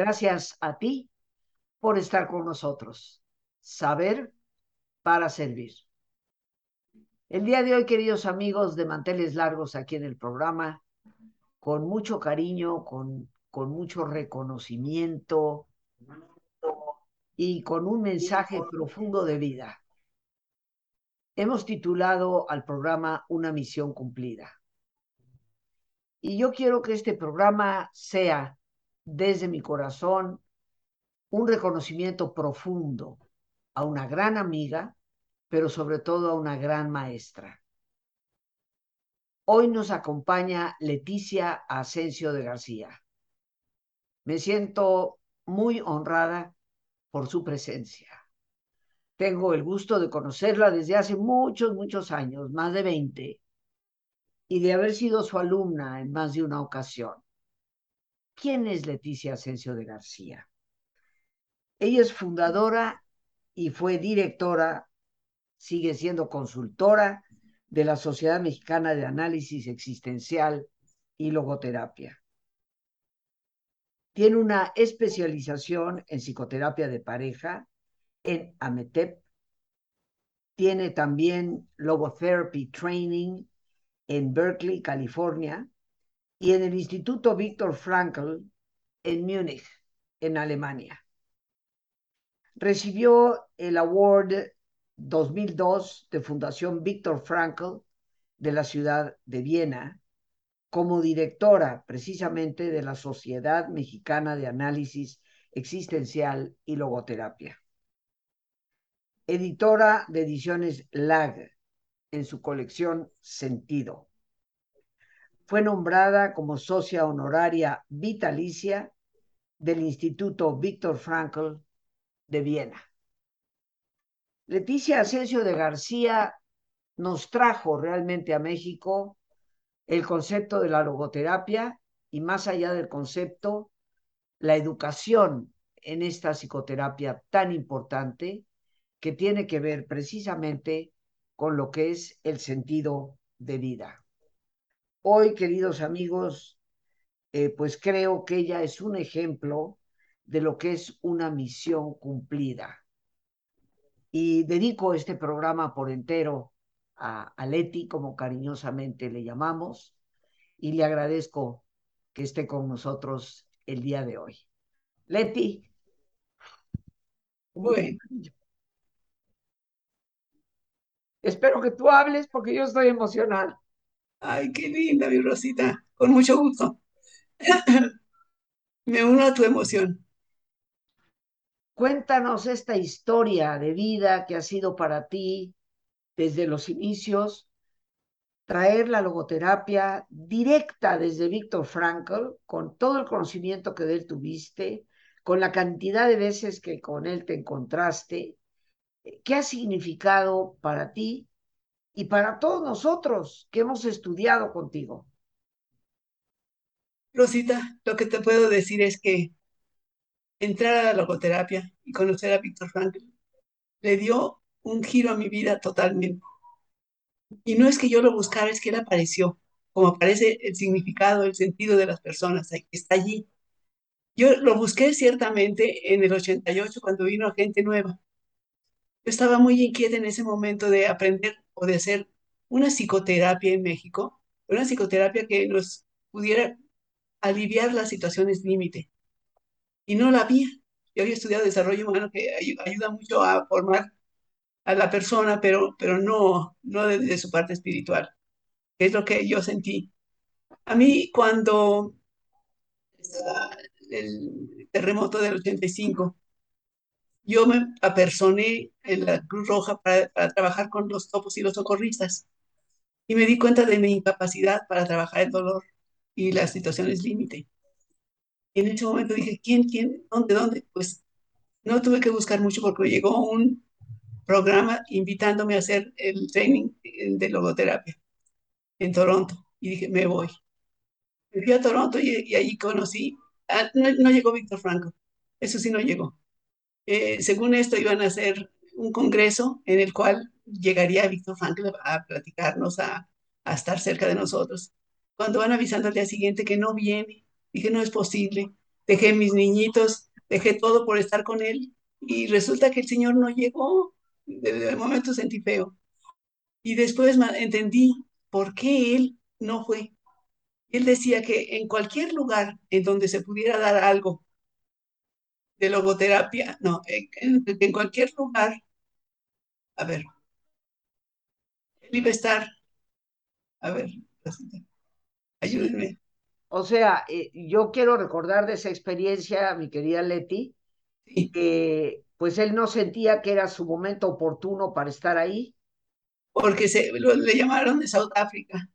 Gracias a ti por estar con nosotros. Saber para servir. El día de hoy, queridos amigos de Manteles Largos aquí en el programa, con mucho cariño, con, con mucho reconocimiento y con un mensaje profundo de vida. Hemos titulado al programa Una misión cumplida. Y yo quiero que este programa sea, desde mi corazón, un reconocimiento profundo a una gran amiga, pero sobre todo a una gran maestra. Hoy nos acompaña Leticia Asensio de García. Me siento muy honrada por su presencia. Tengo el gusto de conocerla desde hace muchos, muchos años, más de 20, y de haber sido su alumna en más de una ocasión. ¿Quién es Leticia Asensio de García? Ella es fundadora y fue directora, sigue siendo consultora de la Sociedad Mexicana de Análisis Existencial y Logoterapia. Tiene una especialización en psicoterapia de pareja en AMETEP. Tiene también Logotherapy Training en Berkeley, California, y en el Instituto Viktor Frankl en Múnich, en Alemania. Recibió el Award 2002 de Fundación Viktor Frankl de la ciudad de Viena como directora precisamente de la Sociedad Mexicana de Análisis Existencial y Logoterapia. Editora de ediciones LAG en su colección Sentido. Fue nombrada como socia honoraria vitalicia del Instituto Víctor Frankl de Viena. Leticia Asensio de García nos trajo realmente a México el concepto de la logoterapia y más allá del concepto, la educación en esta psicoterapia tan importante que tiene que ver precisamente con lo que es el sentido de vida. Hoy, queridos amigos, eh, pues creo que ella es un ejemplo de lo que es una misión cumplida. Y dedico este programa por entero a, a Leti, como cariñosamente le llamamos, y le agradezco que esté con nosotros el día de hoy. Leti. Bueno, Espero que tú hables porque yo estoy emocionada. Ay, qué linda, mi Rosita. Con mucho gusto. Me uno a tu emoción. Cuéntanos esta historia de vida que ha sido para ti desde los inicios, traer la logoterapia directa desde Víctor Frankl, con todo el conocimiento que de él tuviste, con la cantidad de veces que con él te encontraste, ¿Qué ha significado para ti y para todos nosotros que hemos estudiado contigo? Rosita, lo que te puedo decir es que entrar a la logoterapia y conocer a Víctor Frankl le dio un giro a mi vida totalmente. Y no es que yo lo buscara, es que él apareció, como aparece el significado, el sentido de las personas, está allí. Yo lo busqué ciertamente en el 88 cuando vino gente nueva yo estaba muy inquieta en ese momento de aprender o de hacer una psicoterapia en México, una psicoterapia que nos pudiera aliviar las situaciones límite. Y no la había. Yo había estudiado desarrollo humano que ayuda mucho a formar a la persona, pero, pero no, no desde su parte espiritual, que es lo que yo sentí. A mí cuando el terremoto del 85, yo me apersoné en la Cruz Roja para, trabajar con los topos y los socorristas. Y me di cuenta de mi incapacidad para trabajar el dolor y las situaciones límite. Y en ese momento dije, ¿quién, quién, dónde, dónde? Pues no tuve que buscar mucho porque llegó un programa invitándome a hacer el training de logoterapia en Toronto. Y dije, me voy. Me fui a Toronto y, y allí conocí, no, no, llegó Víctor Franco, eso sí no llegó. Eh, según esto, iban a hacer un congreso en el cual llegaría Víctor Frankl a platicarnos, a, a, estar cerca de nosotros. Cuando van avisando al día siguiente que no viene que no es posible, dejé mis niñitos, dejé todo por estar con él y resulta que el Señor no llegó. De, momento sentí feo. Y después entendí por qué él no fue. Él decía que en cualquier lugar en donde se pudiera dar algo de logoterapia, no, en, en cualquier lugar, a ver, él iba a estar, a ver, ayúdenme. O sea, eh, yo quiero recordar de esa experiencia, mi querida Leti, que pues él no sentía que era su momento oportuno para estar ahí. Porque se, le llamaron de Sudáfrica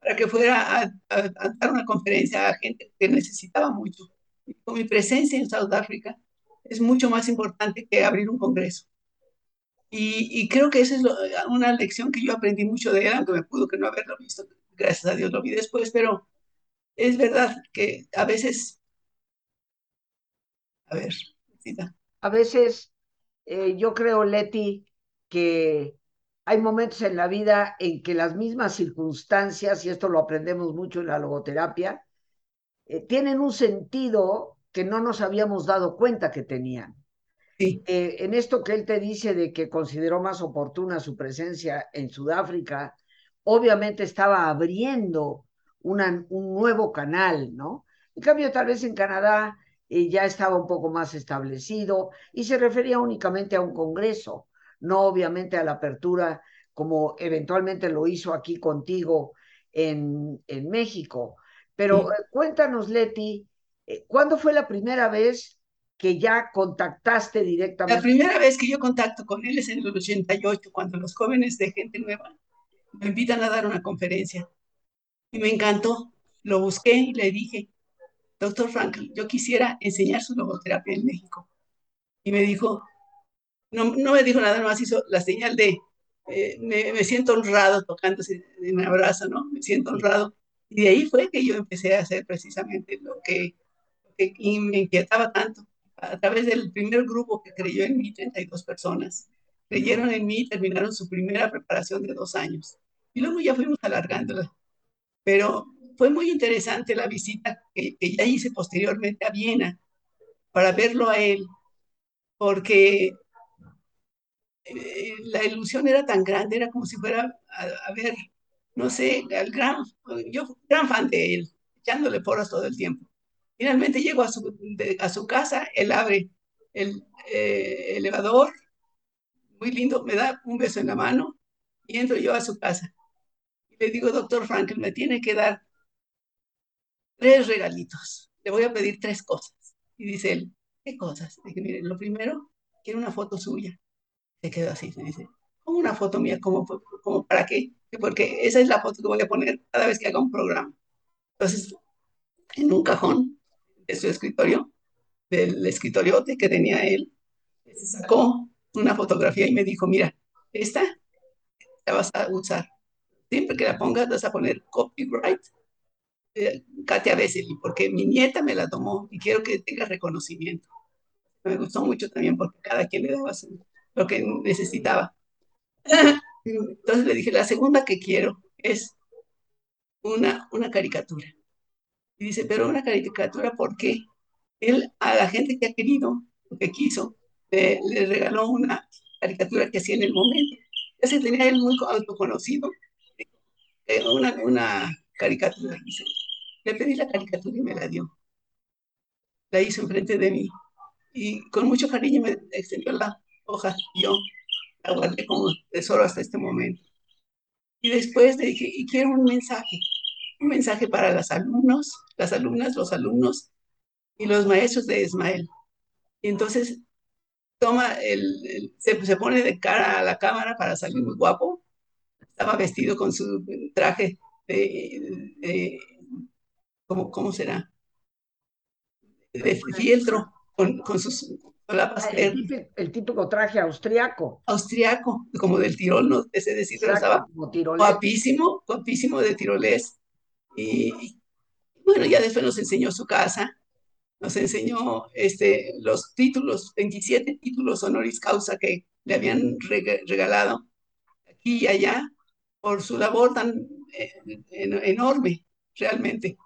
para que fuera a, dar una conferencia a gente que necesitaba mucho. con mi presencia en Sudáfrica es mucho más importante que abrir un congreso. Y, creo que esa es una lección que yo aprendí mucho de él, aunque me pudo que no haberlo visto. Gracias a Dios lo vi después, pero es verdad que a veces, a ver, a veces eh, yo creo, Leti, que hay momentos en la vida en que las mismas circunstancias, y esto lo aprendemos mucho en la logoterapia, eh, tienen un sentido que no nos habíamos dado cuenta que tenían. Sí. Eh, en esto que él te dice de que consideró más oportuna su presencia en Sudáfrica, obviamente estaba abriendo una, un nuevo canal, ¿no? En cambio, tal vez en Canadá eh, ya estaba un poco más establecido y se refería únicamente a un congreso, no obviamente a la apertura como eventualmente lo hizo aquí contigo en, en México. Pero eh, cuéntanos, Leti, ¿cuándo fue la primera vez que ya contactaste directamente? La primera vez que yo contacto con él es en el 88, cuando los jóvenes de Gente Nueva me invitan a dar una conferencia. Y me encantó. Lo busqué y le dije, doctor Frank, yo quisiera enseñar su logoterapia en México. Y me dijo, no, no me dijo nada, más hizo la señal de, eh, me, siento honrado tocándose en mi abrazo, ¿no? Me siento honrado. Y de ahí fue que yo empecé a hacer precisamente lo que, me inquietaba tanto. A través del primer grupo que creyó en mí, 32 personas, creyeron en mí y terminaron su primera preparación de dos años. Y luego ya fuimos alargándola. Pero fue muy interesante la visita que, ya hice posteriormente a Viena para verlo a él, porque eh, la ilusión era tan grande, era como si fuera a, ver, no sé, al gran, yo gran fan de él, echándole porras todo el tiempo. Finalmente llego a su, a su casa, él abre el eh, elevador, muy lindo, me da un beso en la mano y entro yo a su casa. Y le digo, doctor Frankel, me tiene que dar tres regalitos. Le voy a pedir tres cosas. Y dice él, ¿qué cosas? Dije, mire, lo primero, quiero una foto suya. Se quedó así, se dice, ¿cómo una foto mía? ¿Cómo, cómo para qué? Porque esa es la foto que voy a poner cada vez que haga un programa. Entonces, en un cajón de su escritorio, del escritoriote que tenía él, se sacó una fotografía y me dijo, mira, esta la vas a usar. Siempre que la pongas, vas a poner copyright eh, Katia Besseli, porque mi nieta me la tomó y quiero que tenga reconocimiento. Me gustó mucho también porque cada quien le daba lo que necesitaba. Entonces le dije, la segunda que quiero es una, una caricatura. Dice, pero una caricatura, ¿por qué? Él a la gente que ha querido, que quiso, le, regaló una caricatura que hacía en el momento. Ya se tenía él muy autoconocido, eh, una, una caricatura. Dice, le pedí la caricatura y me la dio. La hizo enfrente de mí. Y con mucho cariño me extendió la hoja. Yo la guardé como tesoro hasta este momento. Y después le dije, y quiero un mensaje. Un mensaje para los alumnos, las alumnas, los alumnos y los maestros de Ismael. Y entonces toma el, se, se, pone de cara a la cámara para salir muy guapo. Estaba vestido con su traje de, ¿cómo, cómo será? De fieltro, con, con sus solapas. El, el, típico traje austriaco. Austriaco, como del Tirol, no sé decir, estaba guapísimo, guapísimo de tirolés. Y bueno, ya después nos enseñó su casa, nos enseñó este, los títulos, 27 títulos honoris causa que le habían regalado aquí y allá por su labor tan eh, enorme, realmente.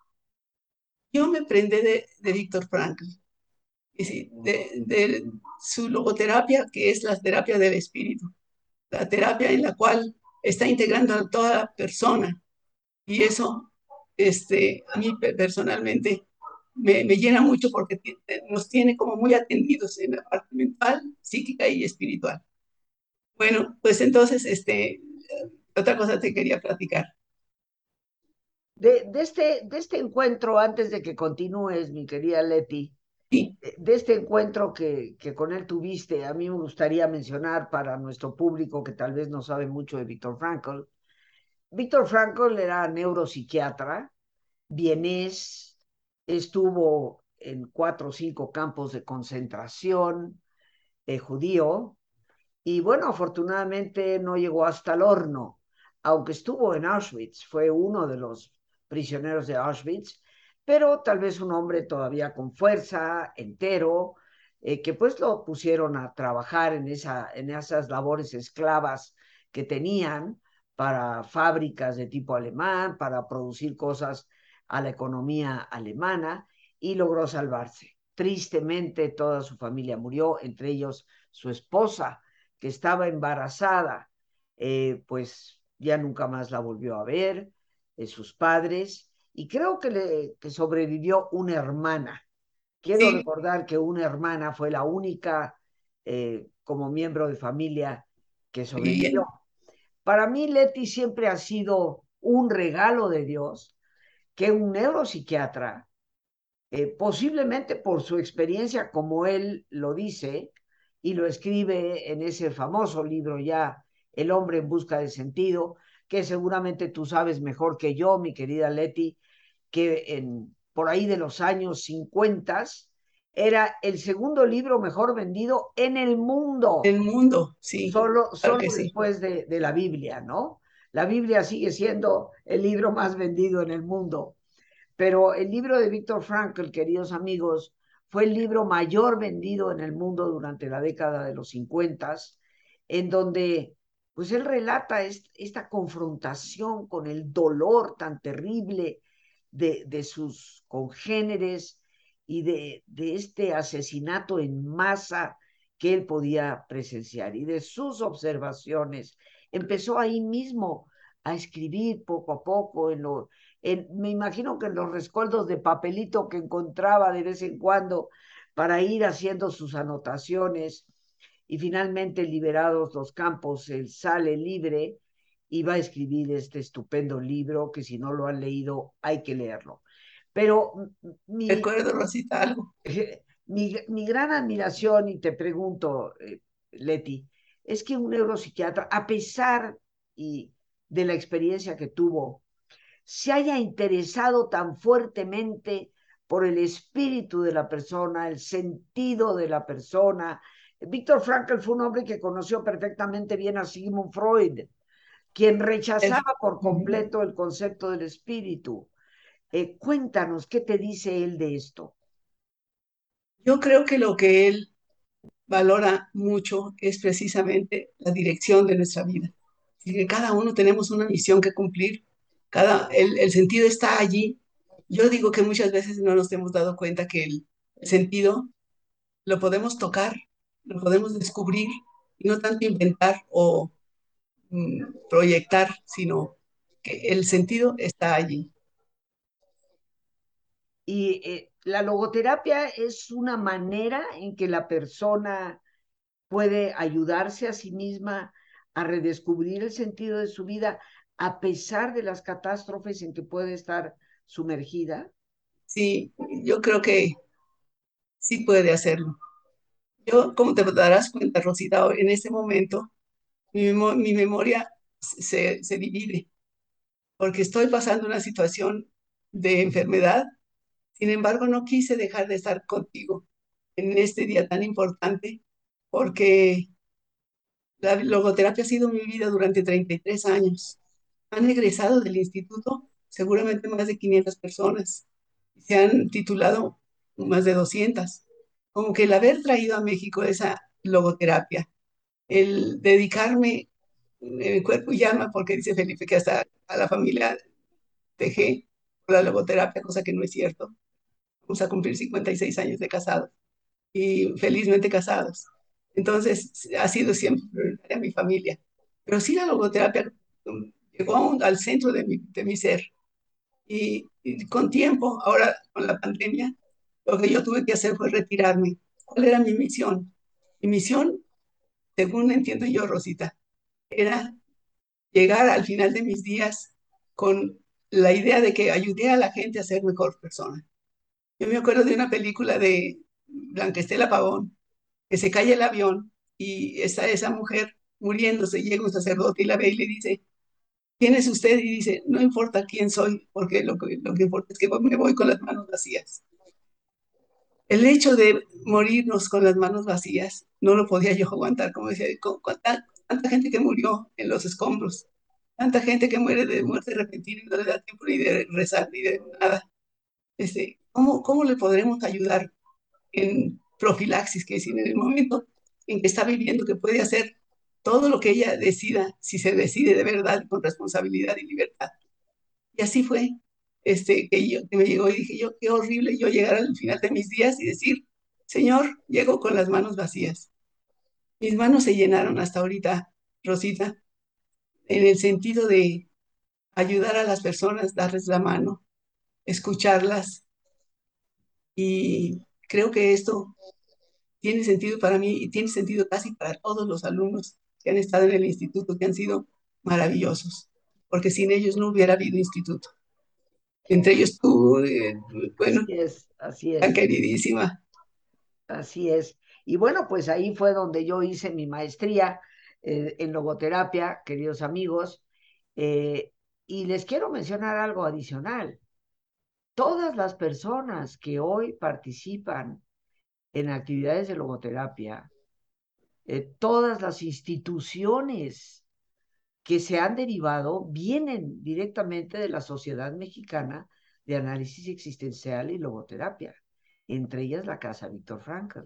yo me prendé de, de Víctor Frankl, de, de su logoterapia, que es la terapia del espíritu, la terapia en la cual está integrando a toda persona. Y eso, este, a mí personalmente, me, me, llena mucho porque nos tiene como muy atendidos en la parte mental, psíquica y espiritual. Bueno, pues entonces, este, otra cosa te quería platicar. De, de, este, de este encuentro, antes de que continúes, mi querida Leti, sí. de este encuentro que, que, con él tuviste, a mí me gustaría mencionar para nuestro público que tal vez no sabe mucho de Víctor Frankl. Víctor Frankl era neuropsiquiatra, vienés, estuvo en cuatro o cinco campos de concentración eh, judío, y bueno, afortunadamente no llegó hasta el horno, aunque estuvo en Auschwitz, fue uno de los prisioneros de Auschwitz, pero tal vez un hombre todavía con fuerza, entero, eh, que pues lo pusieron a trabajar en, esa, en esas labores esclavas que tenían para fábricas de tipo alemán, para producir cosas a la economía alemana, y logró salvarse. Tristemente toda su familia murió, entre ellos su esposa, que estaba embarazada, eh, pues ya nunca más la volvió a ver, eh, sus padres, y creo que, le, que sobrevivió una hermana. Quiero sí. recordar que una hermana fue la única eh, como miembro de familia que sobrevivió. Para mí, Leti siempre ha sido un regalo de Dios que un neuropsiquiatra, eh, posiblemente por su experiencia, como él lo dice, y lo escribe en ese famoso libro ya, El hombre en busca de sentido, que seguramente tú sabes mejor que yo, mi querida Leti, que en, por ahí de los años 50 era el segundo libro mejor vendido en el mundo. El mundo, sí. Solo, solo después sí. de, de la Biblia, ¿no? La Biblia sigue siendo el libro más vendido en el mundo. Pero el libro de Víctor Frankl, queridos amigos, fue el libro mayor vendido en el mundo durante la década de los 50, en donde pues él relata est esta confrontación con el dolor tan terrible de, de sus congéneres y de, este asesinato en masa que él podía presenciar y de sus observaciones. Empezó ahí mismo a escribir poco a poco en lo, me imagino que en los rescoldos de papelito que encontraba de vez en cuando para ir haciendo sus anotaciones y finalmente liberados los campos, él sale libre y va a escribir este estupendo libro que si no lo han leído hay que leerlo. Pero mi, recuerdo Rosita algo. Mi, mi gran admiración y te pregunto, eh, Leti, es que un neuropsiquiatra, a pesar y de la experiencia que tuvo, se haya interesado tan fuertemente por el espíritu de la persona, el sentido de la persona. Víctor Frankl fue un hombre que conoció perfectamente bien a Sigmund Freud, quien rechazaba por completo el concepto del espíritu. Eh, cuéntanos, ¿qué te dice él de esto? Yo creo que lo que él valora mucho es precisamente la dirección de nuestra vida. Y que cada uno tenemos una misión que cumplir, cada, el, el sentido está allí. Yo digo que muchas veces no nos hemos dado cuenta que el, sentido lo podemos tocar, lo podemos descubrir y no tanto inventar o mm, proyectar, sino que el sentido está allí. Y eh, la logoterapia es una manera en que la persona puede ayudarse a sí misma a redescubrir el sentido de su vida a pesar de las catástrofes en que puede estar sumergida. Sí, yo creo que sí puede hacerlo. Yo, como te darás cuenta, Rosita, en este momento mi, memoria se divide porque estoy pasando una situación de enfermedad sin embargo, no quise dejar de estar contigo en este día tan importante porque la logoterapia ha sido mi vida durante 33 años. Han egresado del instituto seguramente más de 500 personas. Se han titulado más de 200. Como que el haber traído a México esa logoterapia, el dedicarme en cuerpo y alma, porque dice Felipe que hasta a la familia dejé la logoterapia, cosa que no es cierto vamos a cumplir 56 años de casados y felizmente casados. Entonces, ha sido siempre mi familia. Pero sí la logoterapia llegó al centro de mi, de mi ser. Y, y, con tiempo, ahora con la pandemia, lo que yo tuve que hacer fue retirarme. ¿Cuál era mi misión? Mi misión, según entiendo yo, Rosita, era llegar al final de mis días con la idea de que ayudé a la gente a ser mejor persona. Yo me acuerdo de una película de Blanquestela Pavón, que se cae el avión y está esa mujer muriéndose, llega un sacerdote y la ve y le dice, ¿quién es usted? Y dice, no importa quién soy, porque lo que, lo que importa es que me voy con las manos vacías. El hecho de morirnos con las manos vacías no lo podía yo aguantar, como decía, con, tanta gente que murió en los escombros, tanta gente que muere de muerte repentina y no le da tiempo ni de rezar ni de nada. Este, ¿cómo, ¿Cómo le podremos ayudar en profilaxis, que decir, en el momento en que está viviendo, que puede hacer todo lo que ella decida, si se decide de verdad, con responsabilidad y libertad. Y así fue, este, que, yo, que me llegó y dije yo, qué horrible yo llegar al final de mis días y decir, Señor, llego con las manos vacías. Mis manos se llenaron hasta ahorita, Rosita, en el sentido de ayudar a las personas, darles la mano, escucharlas. Y creo que esto tiene sentido para mí y tiene sentido casi para todos los alumnos que han estado en el instituto, que han sido maravillosos, porque sin ellos no hubiera habido instituto. Entre ellos tú, eh, bueno, así es, así es. tan queridísima. Así es. Y bueno, pues ahí fue donde yo hice mi maestría eh, en logoterapia, queridos amigos. Eh, y les quiero mencionar algo adicional. Todas las personas que hoy participan en actividades de logoterapia, eh, todas las instituciones que se han derivado vienen directamente de la Sociedad Mexicana de Análisis Existencial y Logoterapia, entre ellas la Casa Víctor Frankl.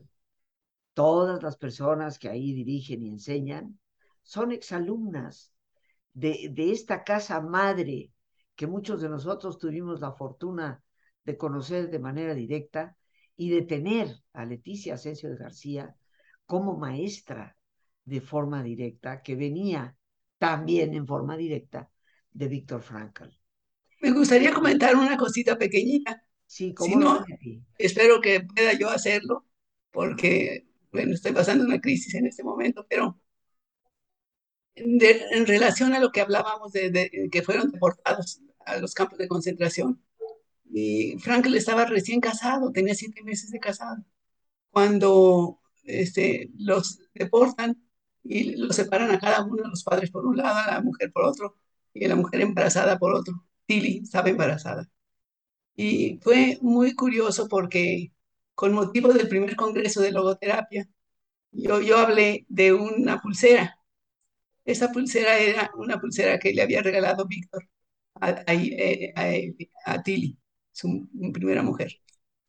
Todas las personas que ahí dirigen y enseñan son exalumnas de, de esta casa madre que muchos de nosotros tuvimos la fortuna de conocer de manera directa y de tener a Leticia Asensio de García como maestra de forma directa, que venía también en forma directa de Víctor Frankl. Me gustaría comentar una cosita pequeñita. Sí, ¿cómo si no, espero que pueda yo hacerlo, porque, bueno, estoy pasando una crisis en este momento, pero de, en relación a lo que hablábamos de, de, que fueron deportados a los campos de concentración, y Frankl estaba recién casado, tenía siete meses de casado. Cuando este, los deportan y los separan a cada uno, los padres por un lado, la mujer por otro, y la mujer embarazada por otro. Tilly estaba embarazada. Y fue muy curioso porque con motivo del primer congreso de logoterapia, yo, yo hablé de una pulsera. Esa pulsera era una pulsera que le había regalado Víctor a, a, eh, a Tilly su primera mujer.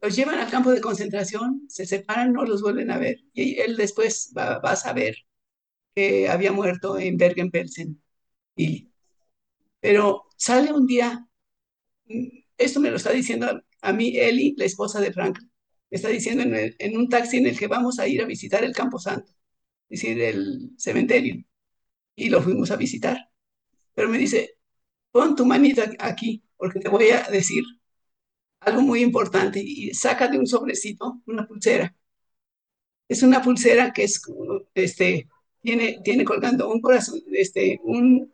Los llevan al campo de concentración, se separan, no los vuelven a ver. Y él después va, va a saber que había muerto en Bergen-Belsen. Pero sale un día, esto me lo está diciendo a mí Eli, la esposa de Frank, me está diciendo en, el, en, un taxi en el que vamos a ir a visitar el Campo Santo, es decir, el cementerio. Y lo fuimos a visitar. Pero me dice, pon tu manita aquí, porque te voy a decir algo muy importante y saca de un sobrecito una pulsera. Es una pulsera que es, este, tiene, tiene colgando un corazón, este, un,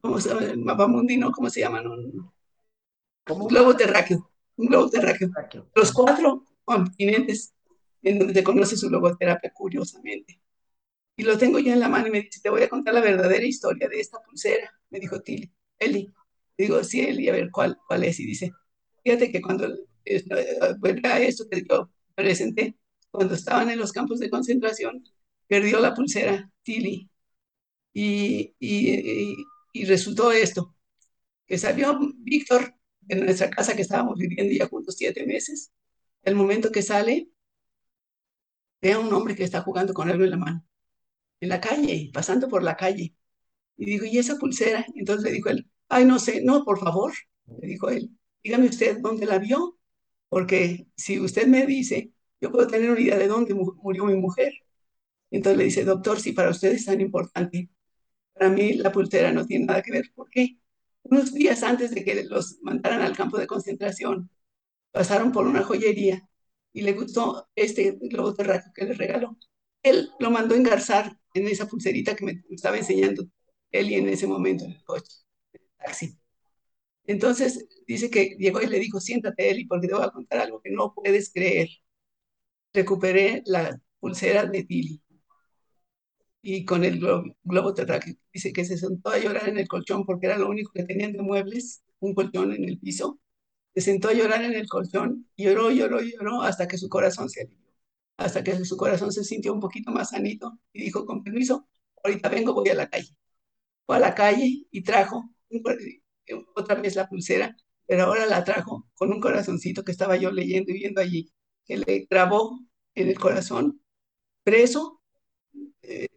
¿cómo se llama? Mapamundi, ¿no? ¿Cómo se llaman? Un, globo terráqueo, un globo terráqueo. Los cuatro continentes en donde se conoce su logoterapia, curiosamente. Y lo tengo yo en la mano y me dice, te voy a contar la verdadera historia de esta pulsera, me dijo Tilly, Eli. Digo, sí, Eli, a ver cuál, cuál es. Y dice, Fíjate que cuando vuelve a esto que yo presenté, cuando estaban en los campos de concentración, perdió la pulsera Tilly. Y, y, y, resultó esto, que salió Víctor en nuestra casa que estábamos viviendo ya juntos siete meses. El momento que sale, ve a un hombre que está jugando con algo en la mano, en la calle, pasando por la calle. Y digo, ¿y esa pulsera? Entonces le dijo él, ay, no sé, no, por favor, le dijo él, dígame usted dónde la vio. porque si usted me dice, yo puedo tener una idea de dónde murió mi mujer. Entonces le dice, doctor, si para usted es tan importante, para mí la pulsera no tiene nada que ver. ¿Por qué? Unos días antes de que los mandaran al campo de concentración, pasaron por una joyería y le gustó este globo terráqueo que le regaló. Él lo mandó engarzar en esa pulserita que me estaba enseñando él y en ese momento en el coche, en el taxi. Entonces dice que llegó y le dijo, siéntate Eli, porque te voy a contar algo que no puedes creer. Recuperé la pulsera de Tilly y con el globo, terráqueo. Dice que se sentó a llorar en el colchón porque era lo único que tenían de muebles, un colchón en el piso. Se sentó a llorar en el colchón, lloró, lloró, lloró hasta que su corazón se hasta que su corazón se sintió un poquito más sanito y dijo, con permiso, ahorita vengo, voy a la calle. Fue a la calle y trajo otra vez la pulsera, pero ahora la trajo con un corazoncito que estaba yo leyendo y viendo allí, que le grabó en el corazón, preso, eh,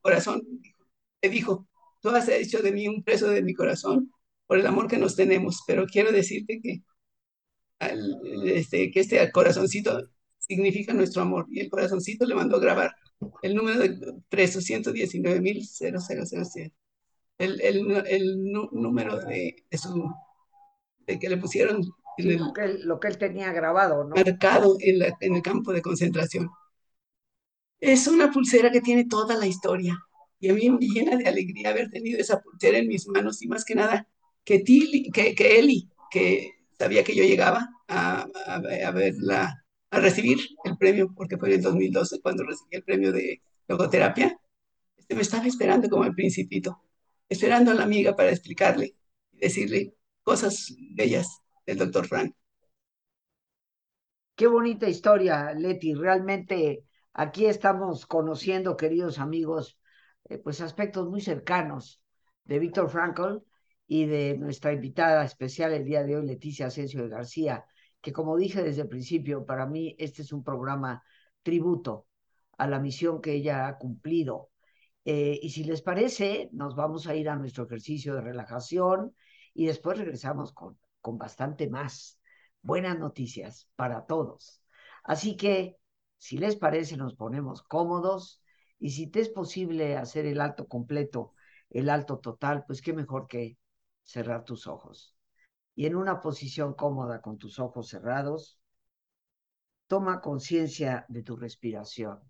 corazón, le dijo, tú has hecho de mí un preso de mi corazón por el amor que nos tenemos, pero quiero decirte que, este, que este corazoncito significa nuestro amor. Y el corazoncito le mandó a grabar el número de preso 119.0000 el, el, el número de, de que le pusieron lo, que él, lo, que él, tenía grabado, ¿no? Marcado en, la, en el campo de concentración. Es una pulsera que tiene toda la historia. Y a mí me llena de alegría haber tenido esa pulsera en mis manos y más que nada que, Tilly, que, que Eli, que sabía que yo llegaba a, a, a, verla, a recibir el premio, porque fue en el 2012 cuando recibí el premio de logoterapia, este, me estaba esperando como el principito esperando a la amiga para explicarle y decirle cosas bellas del doctor Frank. Qué bonita historia, Leti. Realmente aquí estamos conociendo, queridos amigos, eh, pues aspectos muy cercanos de Víctor Frankl y de nuestra invitada especial el día de hoy, Leticia Asensio de García, que como dije desde el principio, para mí este es un programa tributo a la misión que ella ha cumplido eh, y si les parece, nos vamos a ir a nuestro ejercicio de relajación y después regresamos con, con bastante más buenas noticias para todos. Así que, si les parece, nos ponemos cómodos y si te es posible hacer el alto completo, el alto total, pues qué mejor que cerrar tus ojos. Y en una posición cómoda con tus ojos cerrados, toma conciencia de tu respiración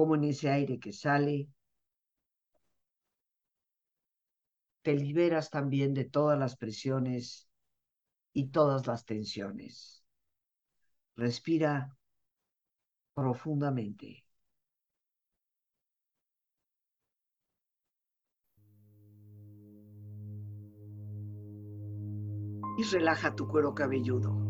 como en ese aire que sale, te liberas también de todas las presiones y todas las tensiones. Respira profundamente. Y relaja tu cuero cabelludo.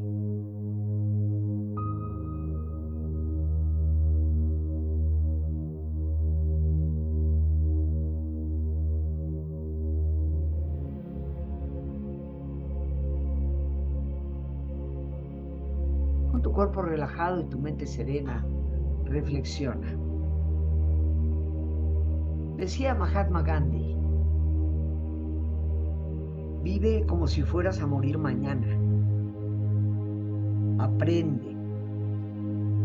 Y tu mente serena, reflexiona. Decía Mahatma Gandhi, vive como si fueras a morir mañana. Aprende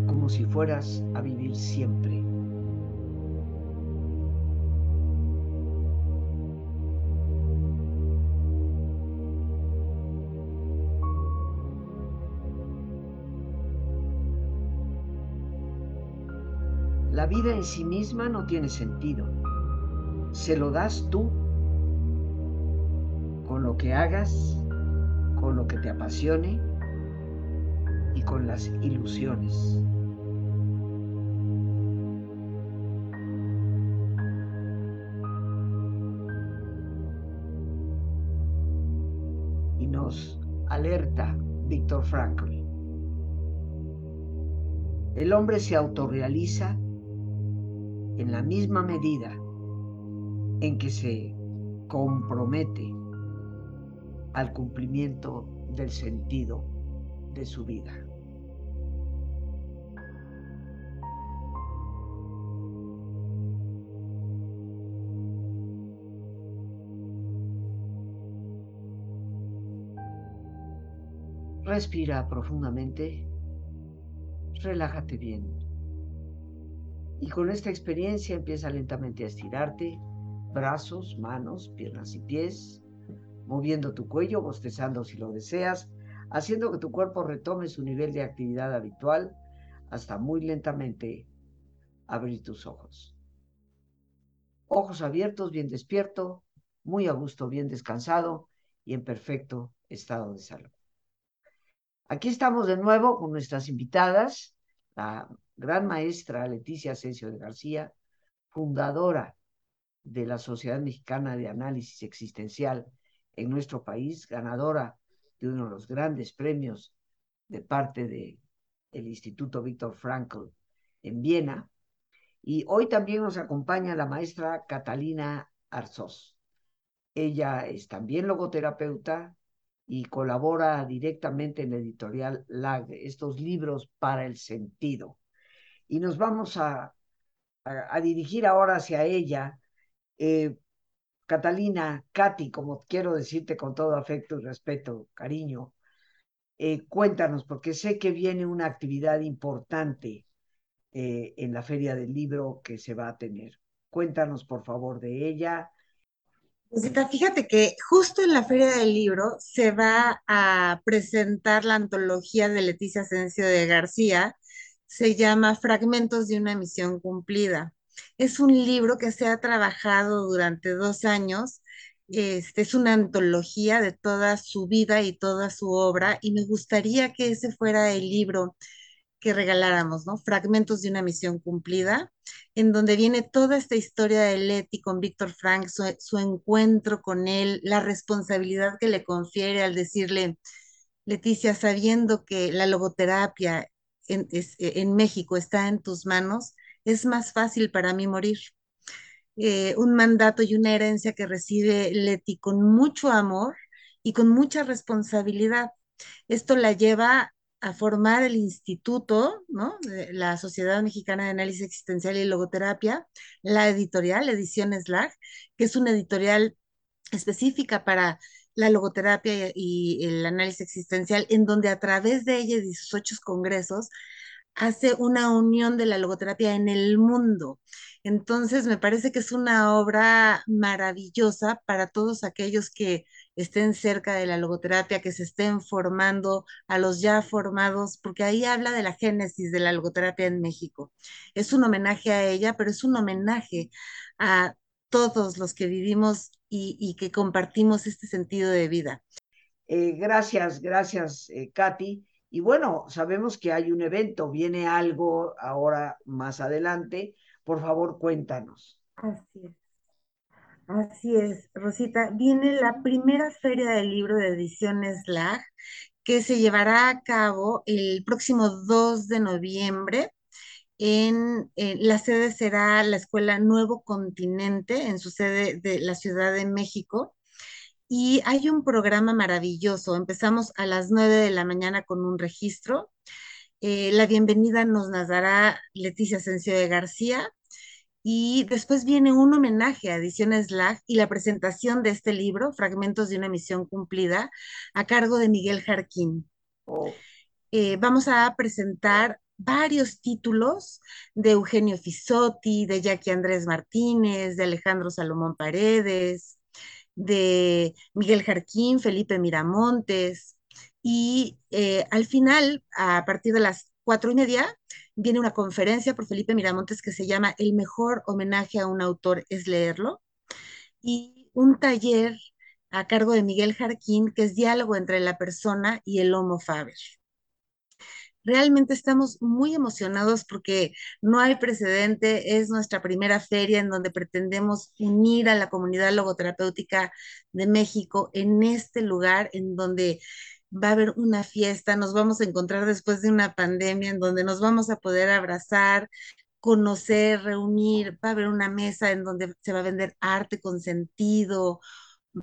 como si fueras a vivir siempre. La vida en sí misma no tiene sentido. Se lo das tú con lo que hagas, con lo que te apasione y con las ilusiones. Y nos alerta Víctor Frankl. El hombre se autorrealiza en la misma medida en que se compromete al cumplimiento del sentido de su vida. Respira profundamente, relájate bien. Y con esta experiencia empieza lentamente a estirarte, brazos, manos, piernas y pies, moviendo tu cuello, bostezando si lo deseas, haciendo que tu cuerpo retome su nivel de actividad habitual hasta muy lentamente abrir tus ojos. Ojos abiertos, bien despierto, muy a gusto, bien descansado y en perfecto estado de salud. Aquí estamos de nuevo con nuestras invitadas, la gran maestra Leticia Asensio de García, fundadora de la Sociedad Mexicana de Análisis Existencial en nuestro país, ganadora de uno de los grandes premios de parte del el Instituto Víctor Frankl en Viena. Y hoy también nos acompaña la maestra Catalina Arzós. Ella es también logoterapeuta y colabora directamente en la editorial LAG, estos libros para el sentido. Y nos vamos a, a, dirigir ahora hacia ella. Eh, Catalina, Katy, como quiero decirte con todo afecto y respeto, cariño, eh, cuéntanos, porque sé que viene una actividad importante eh, en la Feria del Libro que se va a tener. Cuéntanos, por favor, de ella. fíjate que justo en la Feria del Libro se va a presentar la antología de Leticia Asensio de García. Se llama Fragmentos de una misión cumplida. Es un libro que se ha trabajado durante dos años. Este, es una antología de toda su vida y toda su obra y me gustaría que ese fuera el libro que regaláramos, ¿no? Fragmentos de una misión cumplida, en donde viene toda esta historia de Leti con Víctor Frank, su, encuentro con él, la responsabilidad que le confiere al decirle, Leticia, sabiendo que la logoterapia en México está en tus manos, es más fácil para mí morir. Eh, un mandato y una herencia que recibe Leti con mucho amor y con mucha responsabilidad. Esto la lleva a formar el instituto, ¿no? la Sociedad Mexicana de Análisis Existencial y Logoterapia, la editorial, Ediciones LAG, que es una editorial específica para la logoterapia y el análisis existencial, en donde a través de ella y sus ocho congresos hace una unión de la logoterapia en el mundo. Entonces, me parece que es una obra maravillosa para todos aquellos que estén cerca de la logoterapia, que se estén formando a los ya formados, porque ahí habla de la génesis de la logoterapia en México. Es un homenaje a ella, pero es un homenaje a todos los que vivimos y, que compartimos este sentido de vida. Eh, gracias, gracias, eh, Katy. Y bueno, sabemos que hay un evento, viene algo ahora más adelante. Por favor, cuéntanos. Así es. Así es, Rosita. Viene la primera feria del libro de ediciones LAG que se llevará a cabo el próximo 2 de noviembre. En, la sede será la Escuela Nuevo Continente, en su sede de la Ciudad de México. Y hay un programa maravilloso. Empezamos a las 9 de la mañana con un registro. Eh, la bienvenida nos dará Leticia Asensio de García. Y después viene un homenaje a Ediciones LAG y la presentación de este libro, Fragmentos de una misión cumplida, a cargo de Miguel Jarquín. Oh. Eh, vamos a presentar varios títulos de Eugenio Fisotti, de Jackie Andrés Martínez, de Alejandro Salomón Paredes, de Miguel Jarquín, Felipe Miramontes, y eh, al final, a partir de las cuatro y media, viene una conferencia por Felipe Miramontes que se llama El mejor homenaje a un autor es leerlo, y un taller a cargo de Miguel Jarquín, que es diálogo entre la persona y el Homo Faber. Realmente estamos muy emocionados porque no hay precedente, es nuestra primera feria en donde pretendemos unir a la comunidad logoterapéutica de México en este lugar en donde va a haber una fiesta, nos vamos a encontrar después de una pandemia en donde nos vamos a poder abrazar, conocer, reunir, va a haber una mesa en donde se va a vender arte con sentido,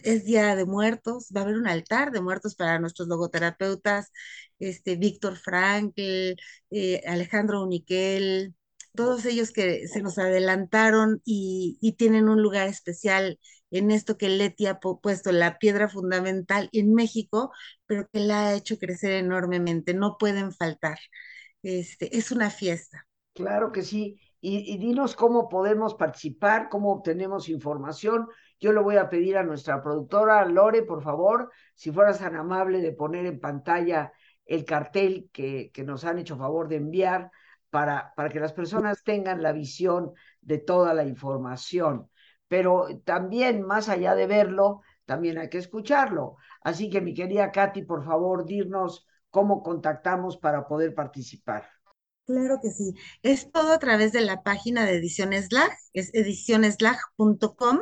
es Día de Muertos, va a haber un altar de muertos para nuestros logoterapeutas, este, Víctor Frankl, eh, Alejandro Uniquel, todos ellos que se nos adelantaron y, tienen un lugar especial en esto que Leti ha puesto, la piedra fundamental en México, pero que la ha hecho crecer enormemente, no pueden faltar. Este, es una fiesta. Claro que sí. Y, y, dinos cómo podemos participar, cómo obtenemos información. Yo le voy a pedir a nuestra productora Lore, por favor, si fueras tan amable de poner en pantalla el cartel que, que nos han hecho favor de enviar para, para que las personas tengan la visión de toda la información. Pero también, más allá de verlo, también hay que escucharlo. Así que, mi querida Katy, por favor, dirnos cómo contactamos para poder participar. Claro que sí. Es todo a través de la página de Ediciones Lag, es edicioneslag.com.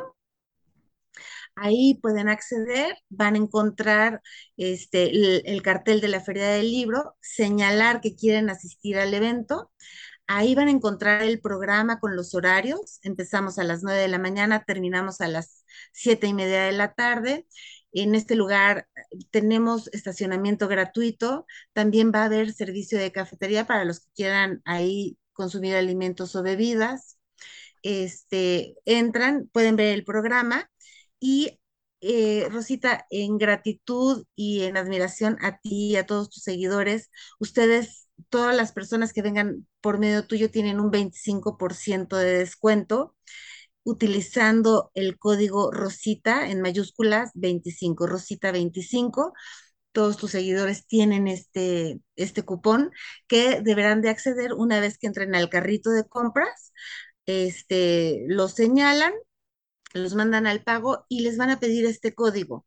Ahí pueden acceder, van a encontrar este, el, el, cartel de la Feria del Libro, señalar que quieren asistir al evento. Ahí van a encontrar el programa con los horarios. Empezamos a las 9 de la mañana, terminamos a las siete y media de la tarde. En este lugar tenemos estacionamiento gratuito. También va a haber servicio de cafetería para los que quieran ahí consumir alimentos o bebidas. Este, entran, pueden ver el programa y eh, Rosita, en gratitud y en admiración a ti y a todos tus seguidores, ustedes, todas las personas que vengan por medio tuyo tienen un 25% de descuento utilizando el código Rosita en mayúsculas 25, Rosita 25. Todos tus seguidores tienen este, este cupón que deberán de acceder una vez que entren al carrito de compras. Este, lo señalan, los mandan al pago y les van a pedir este código.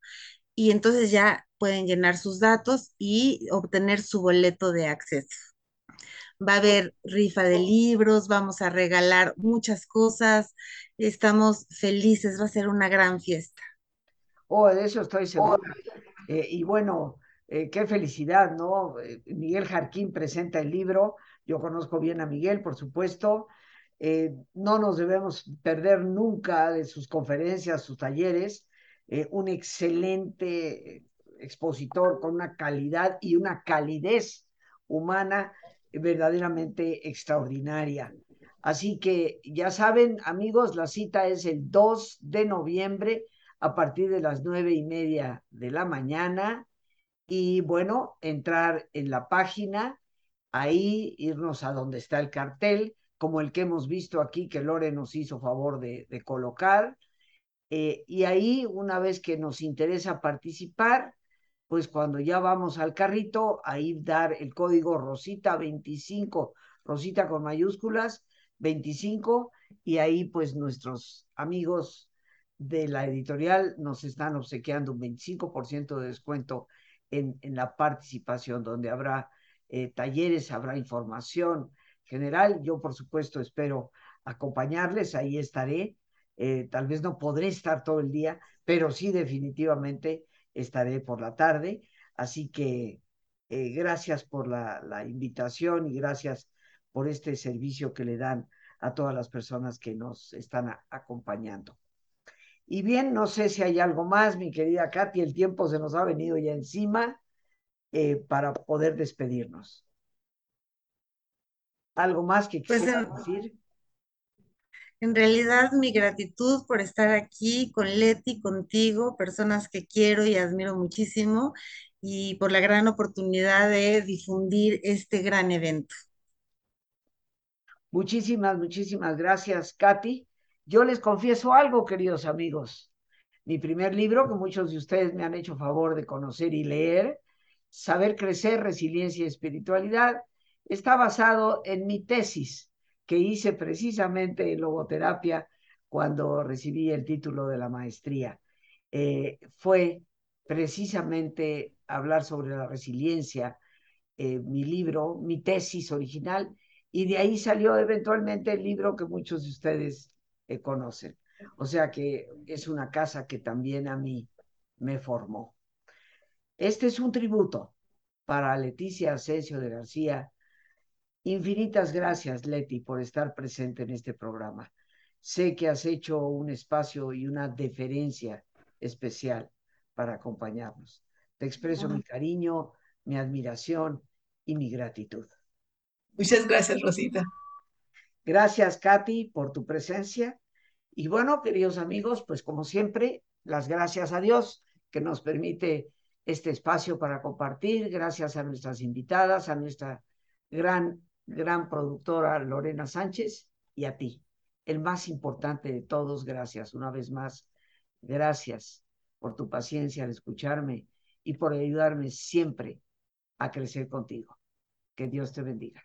Y entonces ya pueden llenar sus datos y obtener su boleto de acceso va a haber rifa de libros, vamos a regalar muchas cosas, estamos felices, va a ser una gran fiesta. Oh, de eso estoy segura. Eh, y bueno, eh, qué felicidad, ¿no? Eh, Miguel Jarquín presenta el libro, yo conozco bien a Miguel, por supuesto. Eh, no nos debemos perder nunca de sus conferencias, sus talleres. un excelente expositor con una calidad y una calidez humana verdaderamente extraordinaria. Así que ya saben, amigos, la cita es el 2 de noviembre a partir de las nueve y media de la mañana. Y bueno, entrar en la página, ahí irnos a donde está el cartel, como el que hemos visto aquí, que Lore nos hizo favor de, colocar. Eh, y ahí, una vez que nos interesa participar, pues cuando ya vamos al carrito, ahí dar el código Rosita 25, Rosita con mayúsculas, 25, y ahí pues nuestros amigos de la editorial nos están obsequiando un 25% de descuento en, en, la participación, donde habrá eh, talleres, habrá información general. Yo, por supuesto, espero acompañarles, ahí estaré. Eh, tal vez no podré estar todo el día, pero sí definitivamente estaré por la tarde. Así que eh, gracias por la, invitación y gracias por este servicio que le dan a todas las personas que nos están acompañando. Y bien, no sé si hay algo más, mi querida Katy, el tiempo se nos ha venido ya encima eh, para poder despedirnos. ¿Algo más que quisiera pues, decir? En realidad, mi gratitud por estar aquí con Leti, contigo, personas que quiero y admiro muchísimo, y por la gran oportunidad de difundir este gran evento. Muchísimas, muchísimas gracias, Katy. Yo les confieso algo, queridos amigos. Mi primer libro, que muchos de ustedes me han hecho favor de conocer y leer, Saber Crecer, Resiliencia y Espiritualidad, está basado en mi tesis que hice precisamente en logoterapia cuando recibí el título de la maestría. Eh, fue precisamente hablar sobre la resiliencia, eh, mi libro, mi tesis original, y de ahí salió eventualmente el libro que muchos de ustedes eh, conocen. O sea que es una casa que también a mí me formó. Este es un tributo para Leticia Asensio de García, Infinitas gracias, Leti, por estar presente en este programa. Sé que has hecho un espacio y una deferencia especial para acompañarnos. Te expreso mi cariño, mi admiración y mi gratitud. Muchas gracias, Rosita. Gracias, Katy, por tu presencia. Y bueno, queridos amigos, pues como siempre, las gracias a Dios que nos permite este espacio para compartir. Gracias a nuestras invitadas, a nuestra gran, gran productora Lorena Sánchez y a ti, el más importante de todos. Gracias una vez más. Gracias por tu paciencia al escucharme y por ayudarme siempre a crecer contigo. Que Dios te bendiga.